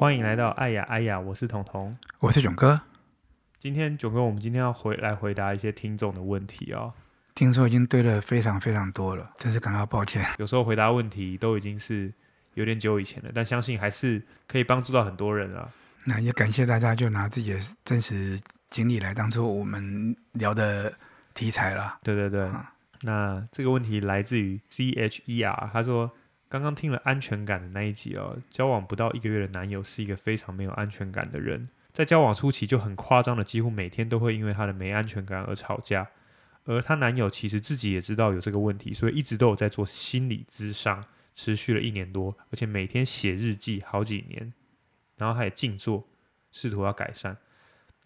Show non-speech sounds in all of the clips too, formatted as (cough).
欢迎来到爱呀爱呀，我是彤彤，我是囧哥。今天囧哥，我们今天要回来回答一些听众的问题哦。听说已经堆了非常非常多了，真是感到抱歉。有时候回答问题都已经是有点久以前了，但相信还是可以帮助到很多人啊。那也感谢大家，就拿自己的真实经历来当做我们聊的题材了。对对对，嗯、那这个问题来自于 C H E R，他说刚刚听了安全感的那一集哦，交往不到一个月的男友是一个非常没有安全感的人，在交往初期就很夸张的，几乎每天都会因为他的没安全感而吵架。而她男友其实自己也知道有这个问题，所以一直都有在做心理咨商，持续了一年多，而且每天写日记好几年。然后他也静坐，试图要改善，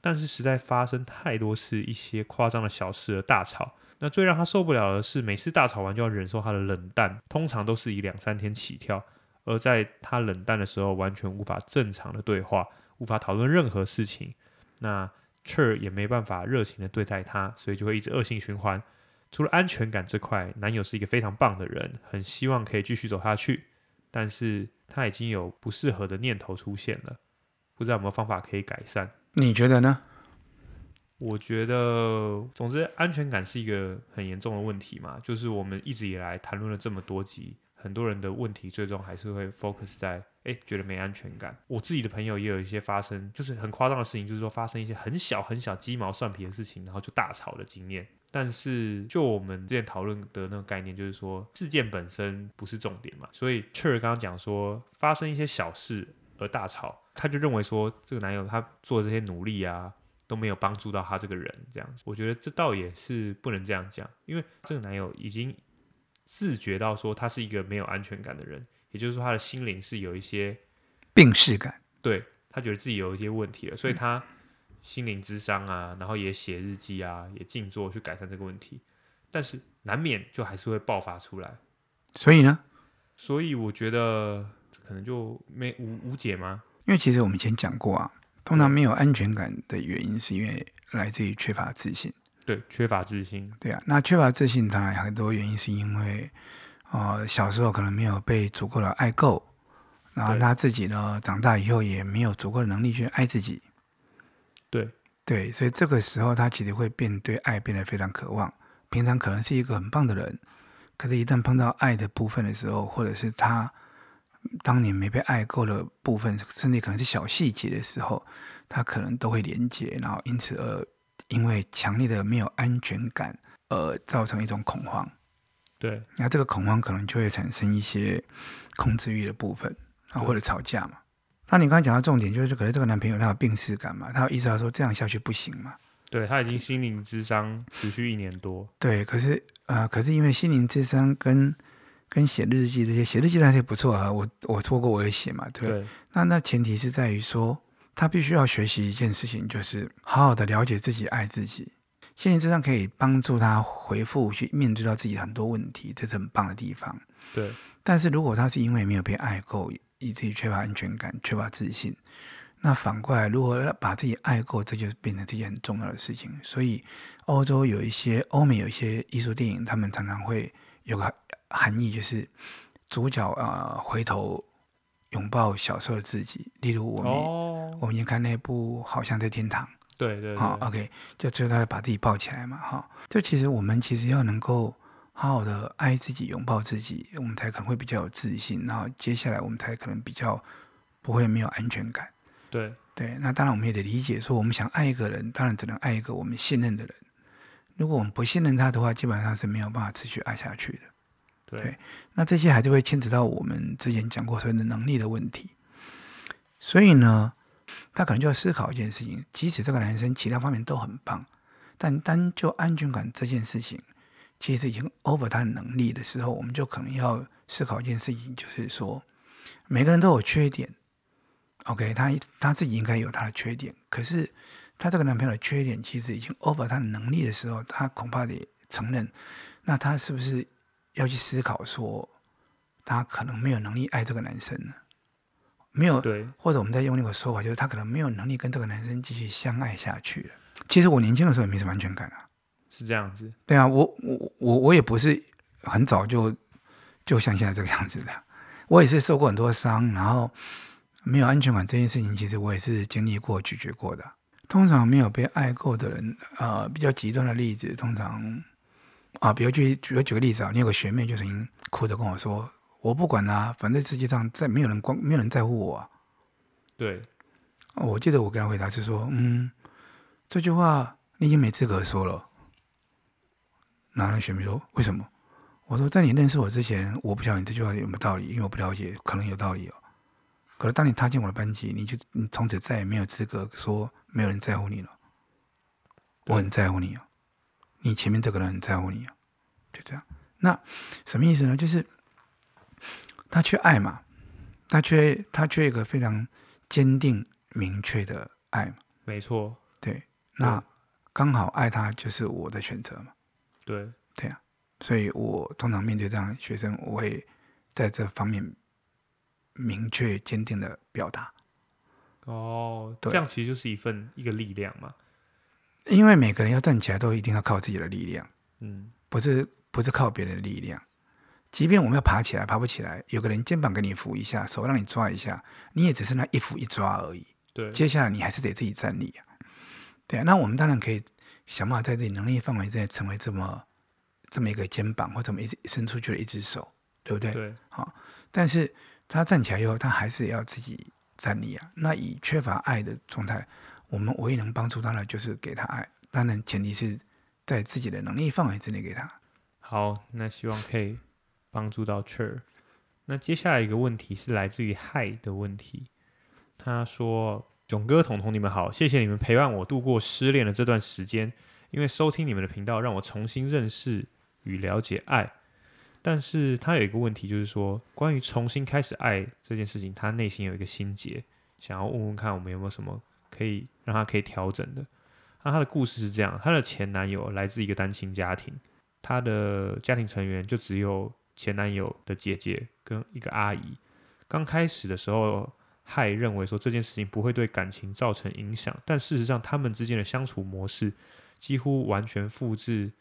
但是实在发生太多次一些夸张的小事而大吵。那最让他受不了的是，每次大吵完就要忍受他的冷淡，通常都是以两三天起跳。而在他冷淡的时候，完全无法正常的对话，无法讨论任何事情。那 Cher 也没办法热情的对待他，所以就会一直恶性循环。除了安全感这块，男友是一个非常棒的人，很希望可以继续走下去，但是。他已经有不适合的念头出现了，不知道有没有方法可以改善？你觉得呢？我觉得，总之，安全感是一个很严重的问题嘛。就是我们一直以来谈论了这么多集，很多人的问题最终还是会 focus 在，哎，觉得没安全感。我自己的朋友也有一些发生，就是很夸张的事情，就是说发生一些很小很小鸡毛蒜皮的事情，然后就大吵的经验。但是，就我们之前讨论的那个概念，就是说事件本身不是重点嘛。所以，Cher 刚刚讲说发生一些小事而大吵，他就认为说这个男友他做这些努力啊都没有帮助到他这个人，这样子。我觉得这倒也是不能这样讲，因为这个男友已经自觉到说他是一个没有安全感的人，也就是说他的心灵是有一些病逝感，对，他觉得自己有一些问题了，所以他。嗯心灵之伤啊，然后也写日记啊，也静坐去改善这个问题，但是难免就还是会爆发出来。所以呢？所以我觉得可能就没无无解吗？因为其实我们以前讲过啊，通常没有安全感的原因是因为来自于缺乏自信。对，缺乏自信。对啊，那缺乏自信当然很多原因是因为，呃，小时候可能没有被足够的爱够，然后他自己呢，长大以后也没有足够的能力去爱自己。对对，所以这个时候他其实会变对爱变得非常渴望。平常可能是一个很棒的人，可是，一旦碰到爱的部分的时候，或者是他当年没被爱够的部分，甚至可能是小细节的时候，他可能都会连接，然后因此而因为强烈的没有安全感而造成一种恐慌。对，那这个恐慌可能就会产生一些控制欲的部分，然后或者吵架嘛。那你刚才讲到重点，就是可能这个男朋友他有病耻感嘛，他有意识到说这样下去不行嘛。对，他已经心灵咨商持续一年多。对，可是呃，可是因为心灵咨商跟跟写日记这些，写日记那些不错啊。我我做过我也写嘛，对。对，那那前提是在于说，他必须要学习一件事情，就是好好的了解自己，爱自己。心灵咨商可以帮助他回复去面对到自己很多问题，这是很棒的地方。对。但是如果他是因为没有被爱够，以至于缺乏安全感、缺乏自信，那反过来，如何把自己爱够，这就变成这件很重要的事情。所以，欧洲有一些、欧美有一些艺术电影，他们常常会有个含义，就是主角啊、呃、回头拥抱小时候的自己。例如，我们、哦、我们也看那部《好像在天堂》，对对对，好、哦、OK，就最后他把自己抱起来嘛，哈、哦。就其实我们其实要能够。好好的爱自己，拥抱自己，我们才可能会比较有自信。然后接下来我们才可能比较不会没有安全感。对对，那当然我们也得理解，说我们想爱一个人，当然只能爱一个我们信任的人。如果我们不信任他的话，基本上是没有办法持续爱下去的。对，那这些还是会牵扯到我们之前讲过所谓的能力的问题。所以呢，他可能就要思考一件事情：即使这个男生其他方面都很棒，但单就安全感这件事情。其实已经 over 他的能力的时候，我们就可能要思考一件事情，就是说，每个人都有缺点，OK，他他自己应该有他的缺点，可是他这个男朋友的缺点其实已经 over 他的能力的时候，他恐怕得承认，那他是不是要去思考说，他可能没有能力爱这个男生了？没有，对，或者我们再用那个说法，就是他可能没有能力跟这个男生继续相爱下去了。其实我年轻的时候也没什么安全感啊。是这样子，对啊，我我我我也不是很早就就像现在这个样子的，我也是受过很多伤，然后没有安全感这件事情，其实我也是经历过、拒绝过的。通常没有被爱过的人，呃，比较极端的例子，通常啊，比如举，比如举个例子啊，你有个学妹就曾经哭着跟我说：“我不管啦、啊，反正世界上再没有人关，没有人在乎我、啊。”对，我记得我跟她回答是说：“嗯，这句话你已经没资格说了。”然后那学妹说：“为什么？”我说：“在你认识我之前，我不晓得你这句话有没有道理，因为我不了解，可能有道理哦。可是当你踏进我的班级，你就你从此再也没有资格说没有人在乎你了。我很在乎你哦，你前面这个人很在乎你啊，就这样。那什么意思呢？就是他缺爱嘛，他缺他缺一个非常坚定明确的爱嘛。没错，对。那刚好爱他就是我的选择嘛。对，对啊。”所以我通常面对这样的学生，我会在这方面明确坚定的表达。哦，这样其实就是一份一个力量嘛。因为每个人要站起来，都一定要靠自己的力量。嗯，不是不是靠别人的力量。即便我们要爬起来，爬不起来，有个人肩膀给你扶一下，手让你抓一下，你也只是那一扶一抓而已。对，接下来你还是得自己站立啊。对啊，那我们当然可以想办法在自己能力范围之内成为这么。这么一个肩膀，或这么一伸出去的一只手，对不对？对。好，但是他站起来以后，他还是要自己站立啊。那以缺乏爱的状态，我们唯一能帮助他的就是给他爱，当然前提是在自己的能力范围之内给他。好，那希望可以帮助到 Cher。那接下来一个问题是来自于 Hi 的问题，他说：“囧哥、彤彤，你们好，谢谢你们陪伴我度过失恋的这段时间，因为收听你们的频道，让我重新认识。”与了解爱，但是他有一个问题，就是说关于重新开始爱这件事情，他内心有一个心结，想要问问看我们有没有什么可以让他可以调整的。那他的故事是这样：他的前男友来自一个单亲家庭，他的家庭成员就只有前男友的姐姐跟一个阿姨。刚开始的时候，还认为说这件事情不会对感情造成影响，但事实上他们之间的相处模式几乎完全复制。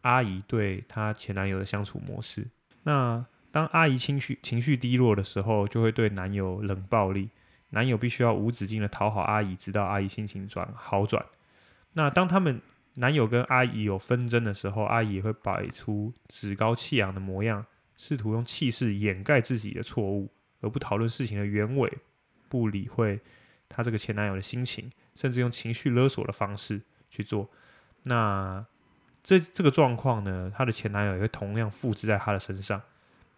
阿姨对她前男友的相处模式，那当阿姨情绪情绪低落的时候，就会对男友冷暴力，男友必须要无止境的讨好阿姨，直到阿姨心情转好转。那当他们男友跟阿姨有纷争的时候，阿姨也会摆出趾高气扬的模样，试图用气势掩盖自己的错误，而不讨论事情的原委，不理会她这个前男友的心情，甚至用情绪勒索的方式去做。那这这个状况呢，她的前男友也会同样复制在她的身上。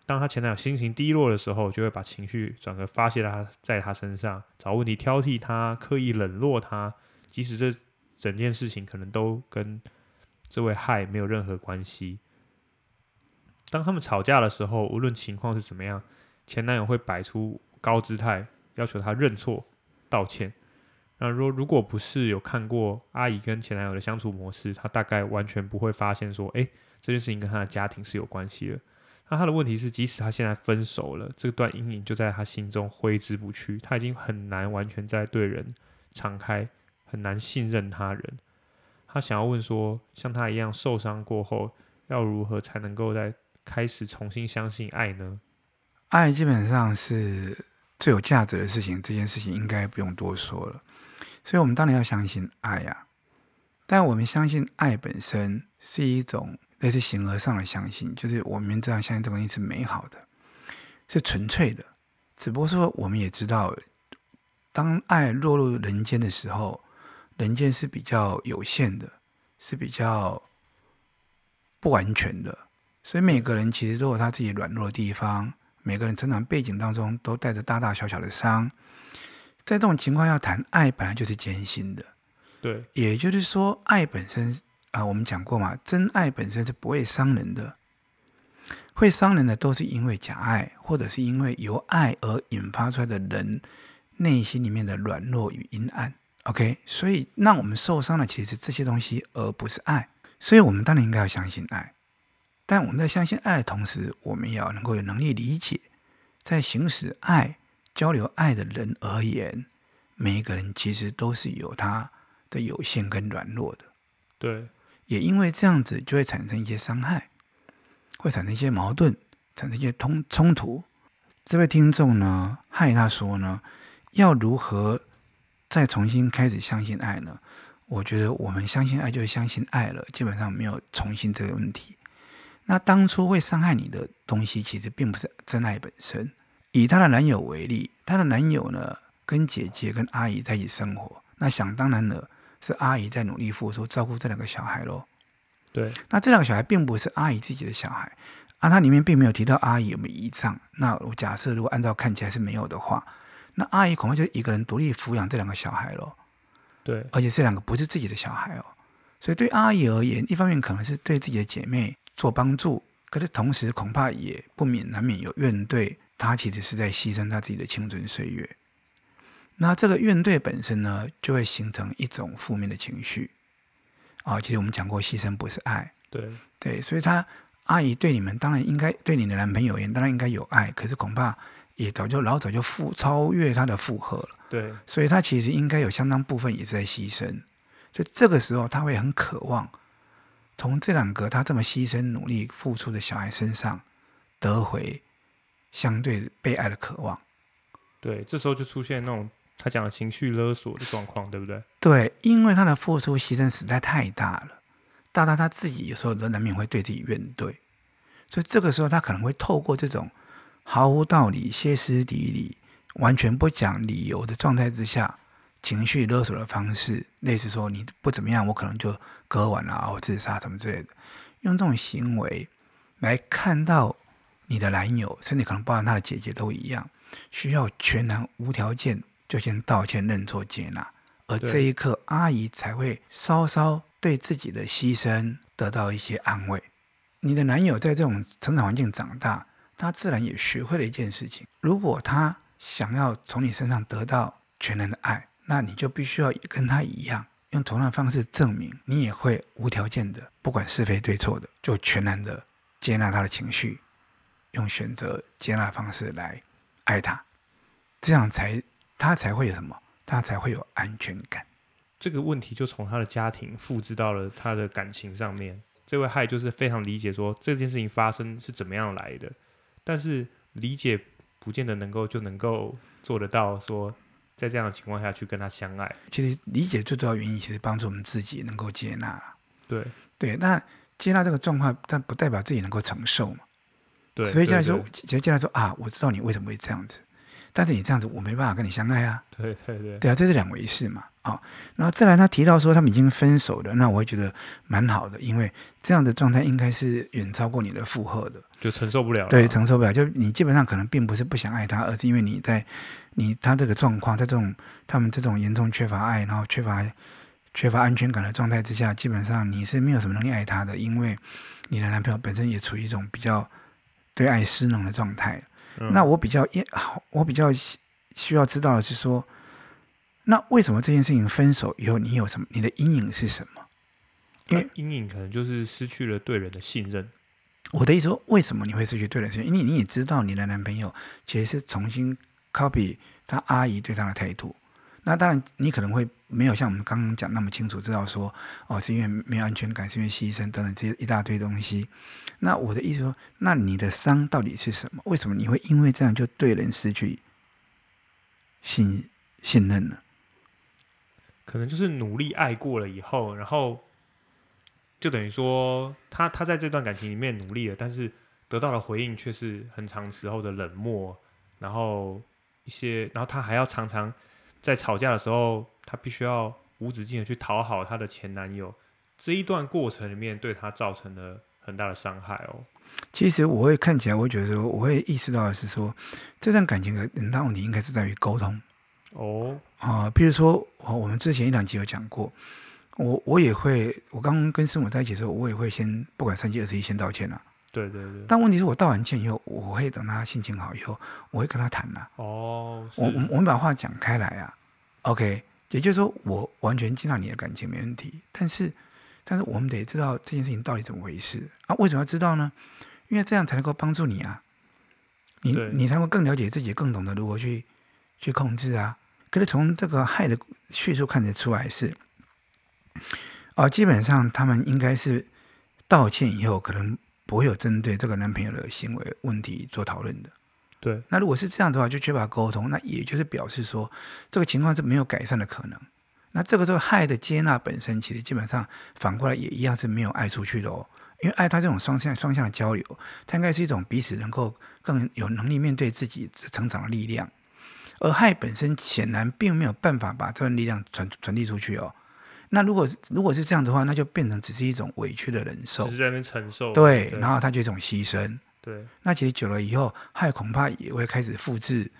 当她前男友心情低落的时候，就会把情绪转而发泄在她在她身上，找问题挑剔她，刻意冷落她，即使这整件事情可能都跟这位害没有任何关系。当他们吵架的时候，无论情况是怎么样，前男友会摆出高姿态，要求她认错、道歉。那说如果不是有看过阿姨跟前男友的相处模式，他大概完全不会发现说，哎，这件事情跟他的家庭是有关系的。那他的问题是，即使他现在分手了，这段阴影就在他心中挥之不去，他已经很难完全在对人敞开，很难信任他人。他想要问说，像他一样受伤过后，要如何才能够再开始重新相信爱呢？爱基本上是最有价值的事情，这件事情应该不用多说了。所以，我们当然要相信爱呀。但我们相信爱本身是一种类似形而上的相信，就是我们这样相信这个东西是美好的，是纯粹的。只不过说，我们也知道，当爱落入人间的时候，人间是比较有限的，是比较不完全的。所以，每个人其实都有他自己软弱的地方，每个人成长背景当中都带着大大小小的伤。在这种情况下谈爱，本来就是艰辛的。对，也就是说，爱本身啊、我们讲过嘛，真爱本身是不会伤人的。会伤人的都是因为假爱，或者是因为由爱而引发出来的人内心里面的软弱与阴暗。OK，所以让我们受伤的其实是这些东西，而不是爱。所以我们当然应该要相信爱，但我们在相信爱的同时，我们也要能够有能力理解，在行使爱。交流爱的人而言，每一个人其实都是有他的有限跟软弱的。对，也因为这样子，就会产生一些伤害，会产生一些矛盾，产生一些冲冲突。这位听众呢，害他说呢，要如何再重新开始相信爱呢？我觉得我们相信爱就是相信爱了，基本上没有重新这个问题。那当初会伤害你的东西，其实并不是真爱本身。以她的男友为例，她的男友呢，跟姐姐跟阿姨在一起生活，那想当然了，是阿姨在努力付出照顾这两个小孩喽。对，那这两个小孩并不是阿姨自己的小孩，啊，它里面并没有提到阿姨有没有遗产。那我假设如果按照看起来是没有的话，那阿姨恐怕就一个人独立抚养这两个小孩喽。对，而且这两个不是自己的小孩哦，所以对阿姨而言，一方面可能是对自己的姐妹。做帮助，可是同时恐怕也不免难免有怨怼，她其实是在牺牲她自己的青春岁月。那这个怨对本身呢，就会形成一种负面的情绪。啊，其实我们讲过，牺牲不是爱。对对，所以他阿姨对你们当然应该对你的男朋友也当然应该有爱，可是恐怕也早就老早就负超越他的负荷了。对，所以他其实应该有相当部分也是在牺牲。所以这个时候他会很渴望。从这两个他这么牺牲、努力、付出的小孩身上，得回相对被爱的渴望。对，这时候就出现那种他讲的情绪勒索的状况，对不对？对，因为他的付出牺牲实在太大了，大到他自己有时候都难免会对自己怨怼，所以这个时候他可能会透过这种毫无道理、歇斯底里、完全不讲理由的状态之下。情绪勒索的方式，类似说你不怎么样，我可能就割腕啊，或自杀什么之类的，用这种行为来看到你的男友，甚至可能包含他的姐姐都一样，需要全然无条件就先道歉、认错、接纳，而这一刻，阿姨才会稍稍对自己的牺牲得到一些安慰。你的男友在这种成长环境长大，他自然也学会了一件事情：如果他想要从你身上得到全然的爱。那你就必须要跟他一样，用同样的方式证明你也会无条件的，不管是非对错的，就全然的接纳他的情绪，用选择接纳方式来爱他，这样才他才会有什么？他才会有安全感。这个问题就从他的家庭复制到了他的感情上面。这位害就是非常理解说这件事情发生是怎么样来的，但是理解不见得能够就能够做得到说。在这样的情况下去跟他相爱，其实理解最重要原因，其实帮助我们自己能够接纳。对对，那接纳这个状况，但不代表自己能够承受嘛。对，所以接下来说，接下来说啊，我知道你为什么会这样子，但是你这样子，我没办法跟你相爱啊。对对对，对啊，这是两回事嘛。啊、哦，然后再来，他提到说他们已经分手了，那我会觉得蛮好的，因为这样的状态应该是远超过你的负荷的，就承受不了了。对，承受不了，就你基本上可能并不是不想爱他，而是因为你在。你他这个状况，在这种他们这种严重缺乏爱，然后缺乏缺乏安全感的状态之下，基本上你是没有什么能力爱他的，因为你的男朋友本身也处于一种比较对爱失能的状态。嗯、那我比较 (sniffs) 我比较需要知道的是说，那为什么这件事情分手以后，你有什么？你的阴影是什么？因为阴影可能就是失去了对人的信任。我的意思说，为什么你会失去对人的信任？因为你也知道你的男朋友其实是重新。copy 他阿姨对他的态度，那当然你可能会没有像我们刚刚讲那么清楚，知道说哦，是因为没有安全感，是因为牺牲等等这些一大堆东西。那我的意思说，那你的伤到底是什么？为什么你会因为这样就对人失去信信任呢？可能就是努力爱过了以后，然后就等于说他他在这段感情里面努力了，但是得到的回应却是很长时候的冷漠，然后。一些，然后他还要常常在吵架的时候，她必须要无止境的去讨好她的前男友。这一段过程里面，对她造成了很大的伤害哦。其实我会看起来，我会觉得说，我会意识到的是说，这段感情的很大问题应该是在于沟通哦啊、呃。比如说，我们之前一两集有讲过，我我也会，我刚刚跟师母在一起的时候，我也会先不管三七二十一先道歉啊。对对对，但问题是我道完歉以后，我会等他心情好以后，我会跟他谈呐、啊。哦，我我我们把话讲开来啊。OK，也就是说，我完全接纳你的感情没问题，但是但是我们得知道这件事情到底怎么回事啊？为什么要知道呢？因为这样才能够帮助你啊，你你才会更了解自己，更懂得如何去去控制啊。可是从这个害的叙述看得出来是，哦、呃，基本上他们应该是道歉以后可能。不会有针对这个男朋友的行为问题做讨论的，对，那如果是这样的话，就缺乏沟通，那也就是表示说这个情况是没有改善的可能。那这个时候害的接纳本身，其实基本上反过来也一样是没有爱出去的哦。因为爱它这种双向双向的交流，它应该是一种彼此能够更有能力面对自己成长的力量。而害本身显然并没有办法把这份力量传传递出去哦。那如果如果是这样的话，那就变成只是一种委屈的忍受，只是在那边承受。对，对然后他就一种牺牲。对，那其实久了以后，爱恐怕也会开始复制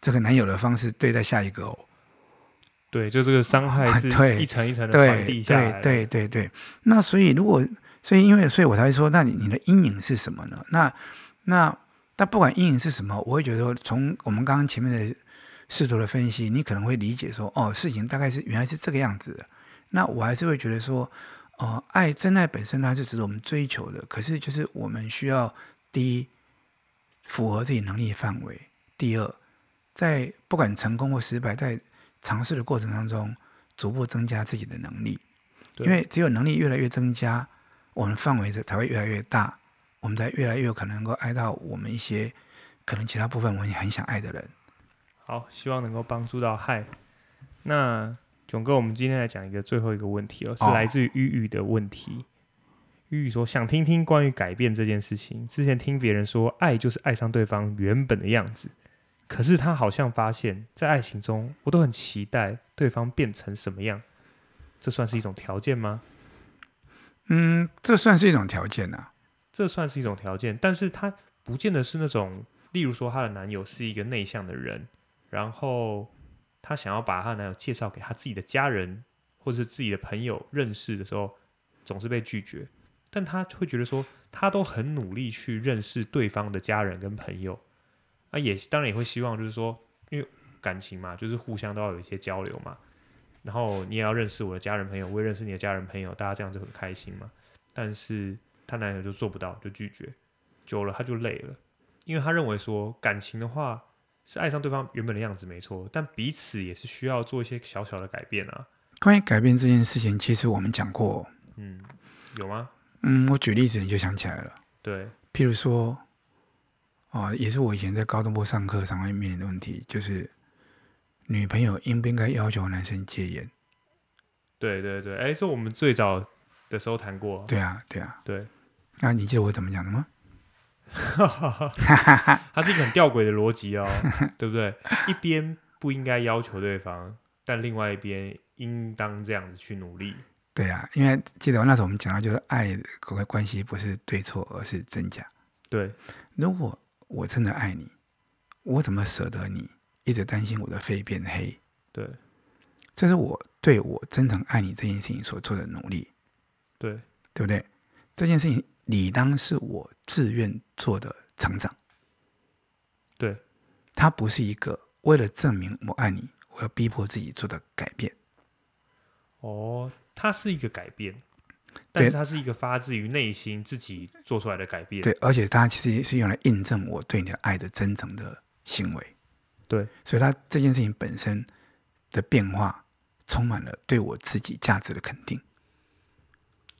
这个男友的方式对待下一个哦。对，就这个伤害是一层一层的传递下来。对对对对，那所以如果所以因为所以我才会说，那你你的阴影是什么呢？那那但不管阴影是什么，我会觉得说，从我们刚刚前面的试图的分析，你可能会理解说，哦，事情大概是原来是这个样子的。那我还是会觉得说，呃，爱真爱本身它是值得我们追求的，可是就是我们需要第一符合自己能力范围，第二在不管成功或失败，在尝试的过程当中逐步增加自己的能力，因为只有能力越来越增加，我们范围才会越来越大，我们才越来越有可能能够爱到我们一些可能其他部分我们也很想爱的人。好，希望能够帮助到嗨。那。囧哥，我们今天来讲一个最后一个问题哦，是来自于玉玉的问题。玉玉说，想听听关于改变这件事情。之前听别人说，爱就是爱上对方原本的样子，可是他好像发现，在爱情中，我都很期待对方变成什么样。这算是一种条件吗？嗯，这算是一种条件啊。这算是一种条件，但是他不见得是那种，例如说，她的男友是一个内向的人，然后。她想要把她男友介绍给她自己的家人或者是自己的朋友认识的时候，总是被拒绝。但她会觉得说，她都很努力去认识对方的家人跟朋友，啊，也当然也会希望就是说，因为感情嘛，就是互相都要有一些交流嘛。然后你也要认识我的家人朋友，我也认识你的家人朋友，大家这样就很开心嘛。但是她男友就做不到，就拒绝。久了她就累了，因为她认为说感情的话。是爱上对方原本的样子没错，但彼此也是需要做一些小小的改变啊。关于改变这件事情，其实我们讲过。嗯，有吗？嗯，我举例子你就想起来了。对，譬如说，哦，也是我以前在高中部上课常会面临的问题，就是女朋友应不应该要求男生戒烟？对对对，哎，这我们最早的时候谈过。对啊，对啊，对。那你记得我怎么讲的吗？(laughs) 哈哈哈，它是一个很吊诡的逻辑哦，(laughs) 对不对？一边不应该要求对方，但另外一边应当这样子去努力。对啊，因为记得那时候我们讲到，就是爱的关系不是对错，而是真假。对，如果我真的爱你，我怎么舍得你一直担心我的肺变黑？对，这是我对我真诚爱你这件事情所做的努力。对，对不对？这件事情。理当是我自愿做的成长，对，它不是一个为了证明我爱你，我要逼迫自己做的改变。哦，它是一个改变，但是它是一个发自于内心自己做出来的改变。对，而且它其实是用来印证我对你的爱的真诚的行为。对，所以它这件事情本身的变化，充满了对我自己价值的肯定。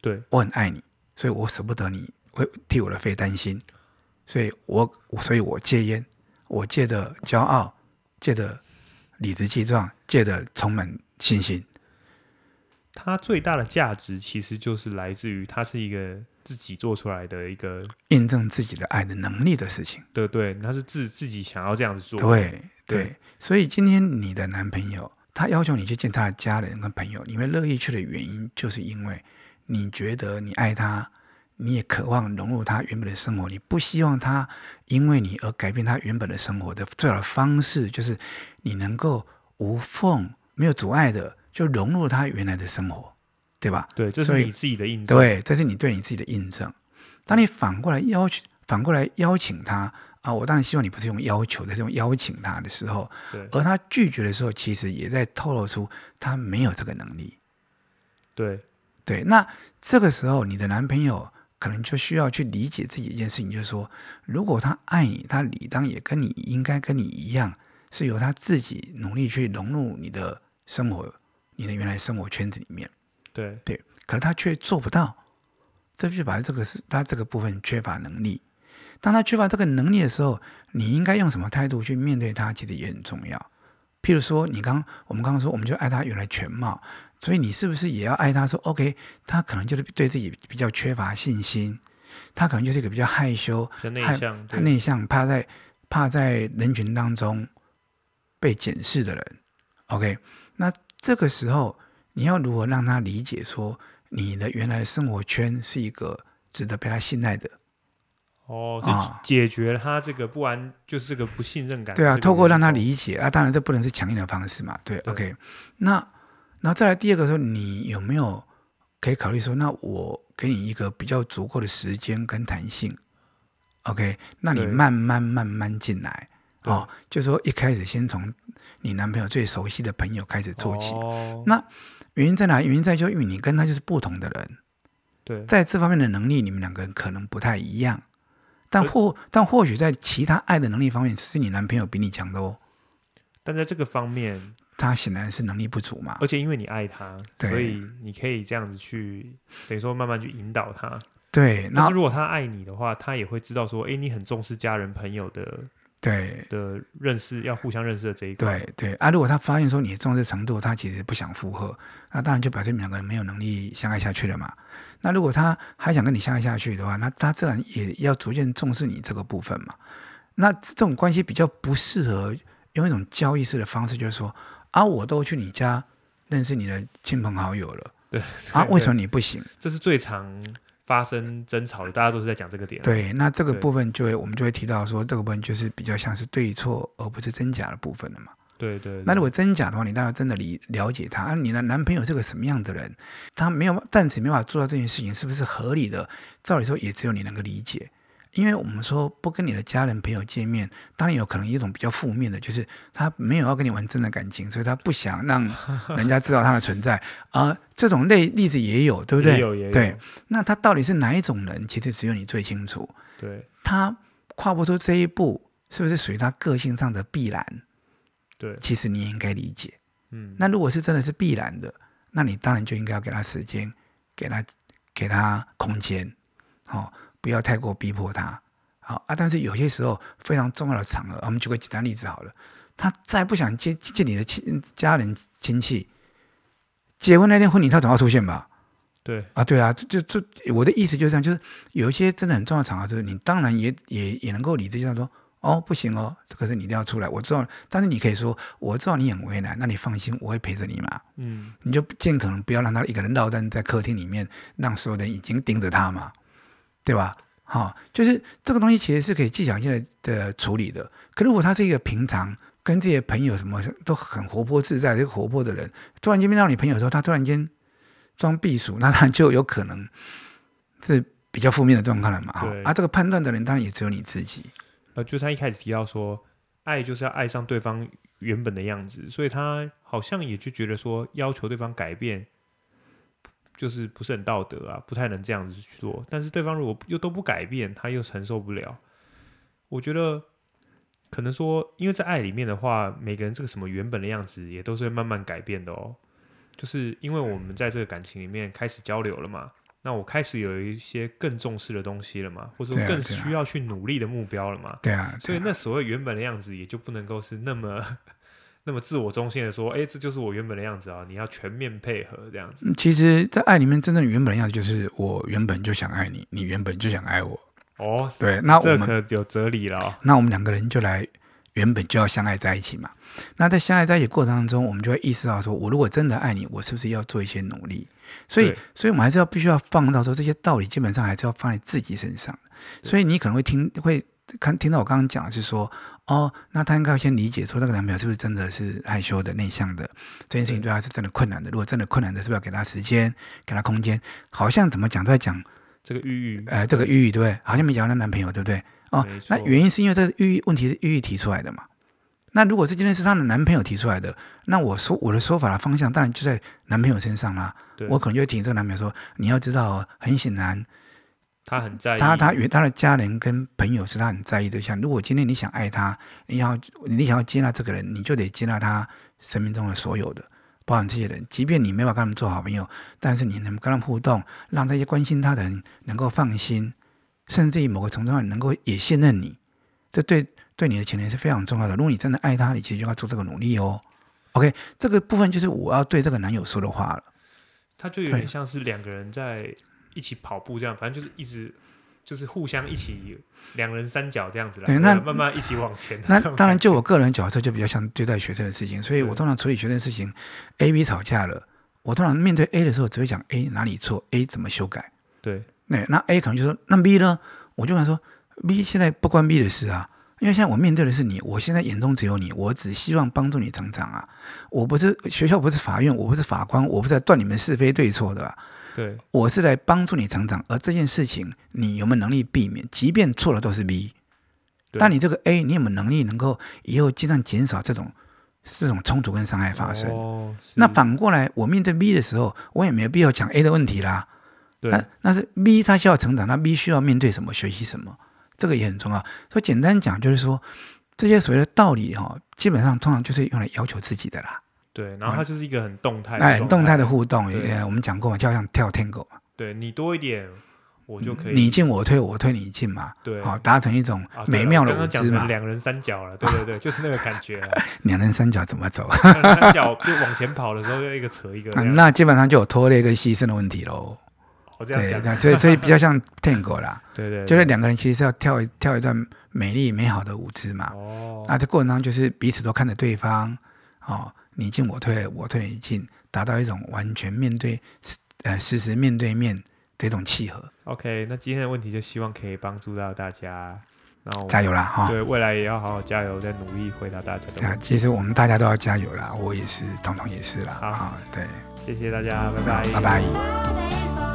对，我很爱你。所以我舍不得你，会替我的肺担心，所以我，所以我戒烟，我戒的骄傲，戒的理直气壮，戒的充满信心。它最大的价值其实就是来自于它是一个自己做出来的一个印证自己的爱的能力的事情。对对，那是自自己想要这样子做。对对，对，所以今天你的男朋友他要求你去见他的家人跟朋友，你会乐意去的原因，就是因为。你觉得你爱他，你也渴望融入他原本的生活，你不希望他因为你而改变他原本的生活的最好的方式，就是你能够无缝、没有阻碍的就融入他原来的生活，对吧？对，这是你自己的印证。对，这是你对你自己的印证。当你反过来要求，反过来邀请他啊，我当然希望你不是用要求的，是用邀请他的时候，对，而他拒绝的时候，其实也在透露出他没有这个能力。对。对，那这个时候你的男朋友可能就需要去理解自己一件事情，就是说，如果他爱你，他理当也跟你应该跟你一样，是由他自己努力去融入你的生活，你的原来生活圈子里面。对对，可是他却做不到，这就表示这个是他这个部分缺乏能力。当他缺乏这个能力的时候，你应该用什么态度去面对他，其实也很重要。譬如说，你刚我们刚刚说，我们就爱他原来全貌，所以你是不是也要爱他说？OK，他可能就是对自己比较缺乏信心，他可能就是一个比较害羞、内向、他内向，怕在怕在人群当中被检视的人。OK，那这个时候你要如何让他理解说，你的原来的生活圈是一个值得被他信赖的？哦，就解决了他这个不安，就是这个不信任感。对啊，透过让他理解啊，当然这不能是强硬的方式嘛。对，对，OK。那，然后再来第二个说，你有没有可以考虑说，那我给你一个比较足够的时间跟弹性，OK？那你慢慢慢慢进来哦，就说一开始先从你男朋友最熟悉的朋友开始做起。哦。那原因在哪？原因在就因为你跟他就是不同的人，对，在这方面的能力，你们两个人可能不太一样。但或但或许在其他爱的能力方面，是你男朋友比你强的哦。但在这个方面，他显然是能力不足嘛。而且因为你爱他，所以你可以这样子去，等于说慢慢去引导他。对，那如果他爱你的话，他也会知道说，哎，你很重视家人朋友的。对的认识要互相认识的这一块，对对啊，如果他发现说你的重视程度，他其实不想附和，那当然就表示你们两个人没有能力相爱下去了嘛。那如果他还想跟你相爱下去的话，那他自然也要逐渐重视你这个部分嘛。那这种关系比较不适合用一种交易式的方式，就是说啊，我都去你家认识你的亲朋好友了，对啊，为什么你不行？这是最常。发生争吵的，大家都是在讲这个点。对，那这个部分就会，我们就会提到说，这个部分就是比较像是对错，而不是真假的部分了嘛。对对，对。那如果真假的话，你当然真的理了解他，啊，你的男朋友是个什么样的人，他没有暂时没办法做到这件事情，是不是合理的？照理说，也只有你能够理解。因为我们说不跟你的家人朋友见面，当然有可能一种比较负面的，就是他没有要跟你玩真的感情，所以他不想让人家知道他的存在。而、呃、这种类例子也有，对不对？也有也有。对，那他到底是哪一种人？其实只有你最清楚。对。他跨不出这一步，是不是属于他个性上的必然？对。其实你也应该理解。嗯。那如果是真的是必然的，那你当然就应该要给他时间，给他给他空间，哦。不要太过逼迫他，好啊！但是有些时候非常重要的场合，我们举个简单例子好了。他再不想见见你的亲家人亲戚，结婚那天婚礼他总要出现吧？对啊，对啊，就就我的意思就是这样，就是有一些真的很重要的场合，就是你当然也也也能够理智，上说哦，不行哦，这个是你一定要出来。我知道，但是你可以说我知道你很为难，那你放心，我会陪着你嘛。嗯，你就尽可能不要让他一个人落单在客厅里面，让所有人已经盯着他嘛。对吧？好、哦，就是这个东西其实是可以技巧性的的处理的。可如果他是一个平常跟这些朋友什么都很活泼自在、这个活泼的人，突然间面到你朋友的时候，他突然间装避暑，那他就有可能是比较负面的状况了嘛。哈，啊，这个判断的人当然也只有你自己。呃，就是他一开始提到说，爱就是要爱上对方原本的样子，所以他好像也就觉得说，要求对方改变。就是不是很道德啊，不太能这样子去做。但是对方如果又都不改变，他又承受不了。我觉得可能说，因为在爱里面的话，每个人这个什么原本的样子也都是会慢慢改变的哦。就是因为我们在这个感情里面开始交流了嘛，那我开始有一些更重视的东西了嘛，或者说更需要去努力的目标了嘛。对啊，对啊，对啊。所以那所谓原本的样子也就不能够是那么。那么自我中心的说，哎，这就是我原本的样子啊！你要全面配合这样子。其实，在爱里面，真正原本的样子就是我原本就想爱你，你原本就想爱我。哦，对，那我们这可有哲理了哦。那我们两个人就来原本就要相爱在一起嘛。那在相爱在一起过程当中，我们就会意识到说，我如果真的爱你，我是不是要做一些努力？所以，所以我们还是要必须要放到说这些道理，基本上还是要放在自己身上。所以你可能会听会。看，听到我刚刚讲的是说，哦，那他应该要先理解说，那个男朋友是不是真的是害羞的、内向的，这件事情对他是真的困难的。如果真的困难的，是不是要给他时间、给他空间？好像怎么讲都在讲这个郁郁，呃，这个郁郁对不对？好像没讲到那男朋友对不对？哦，那原因是因为这个郁郁问题是郁郁提出来的嘛？那如果是今天是她的男朋友提出来的，那我说我的说法的方向当然就在男朋友身上啦。我可能就会提这个男朋友说，你要知道，很显然。他很在意他，他与他的家人跟朋友是他很在意的。像如果今天你想爱他，你要你想要接纳这个人，你就得接纳他生命中的所有的，包含这些人。即便你没法跟他们做好朋友，但是你能跟他们互动，让这些关心他的人能够放心，甚至于某个程度上能够也信任你，这对对你的前提是非常重要的。如果你真的爱他，你其实就要做这个努力哦。OK，这个部分就是我要对这个男友说的话了。他就有点像是两个人在一起跑步这样，反正就是一直就是互相一起两人三角这样子那慢慢一起往前。那当然，就我个人角色就比较像对待学生的事情，所以我通常处理学生的事情，A、B 吵架了，我通常面对 A 的时候只会讲 A 哪里错，A 怎么修改。对，那那 A 可能就说那 B 呢？我就想说 B 现在不关 B 的事啊。因为现在我面对的是你，我现在眼中只有你，我只希望帮助你成长啊！我不是学校，不是法院，我不是法官，我不是在断你们是非对错的，对，我是来帮助你成长。而这件事情，你有没有能力避免？即便错了都是 B，但你这个 A，你有没有能力能够以后尽量减少这种这种冲突跟伤害发生？哦，那反过来，我面对 B 的时候，我也没有必要讲 A 的问题啦。对，那那是 B 他需要成长，那 B 需要面对什么？学习什么？这个也很重要，所以简单讲就是说，这些所谓的道理哈、哦，基本上通常就是用来要求自己的啦。对，然后它就是一个很动态的，哎，动态的互动，对也我们讲过嘛，就像跳 Tango 嘛。对，你多一点，我就可以。你进我退，我退你进嘛。对，好，达成一种美妙的舞姿嘛。两人三角了，对对对，(laughs) 就是那个感觉。两人三角怎么走？三脚就往前跑的时候，就一个扯一个。(laughs) 那基本上就有拖累跟牺牲的问题喽。这样讲，对，所以所以 (laughs) 比较像 Tango 啦，对，对对，就是两个人其实是要跳一跳一段美丽美好的舞姿嘛。哦，那这过程当中就是彼此都看着对方，哦，你进我退，我退你进，达到一种完全面对，呃，实时面对面的一种契合。OK，那今天的问题就希望可以帮助到大家，然后加油啦哈！对，未来也要好好加油，再努力回答大家的问题。啊，其实我们大家都要加油啦，我也是，彤彤也是啦。好，好，对，谢谢大家，拜拜，拜拜。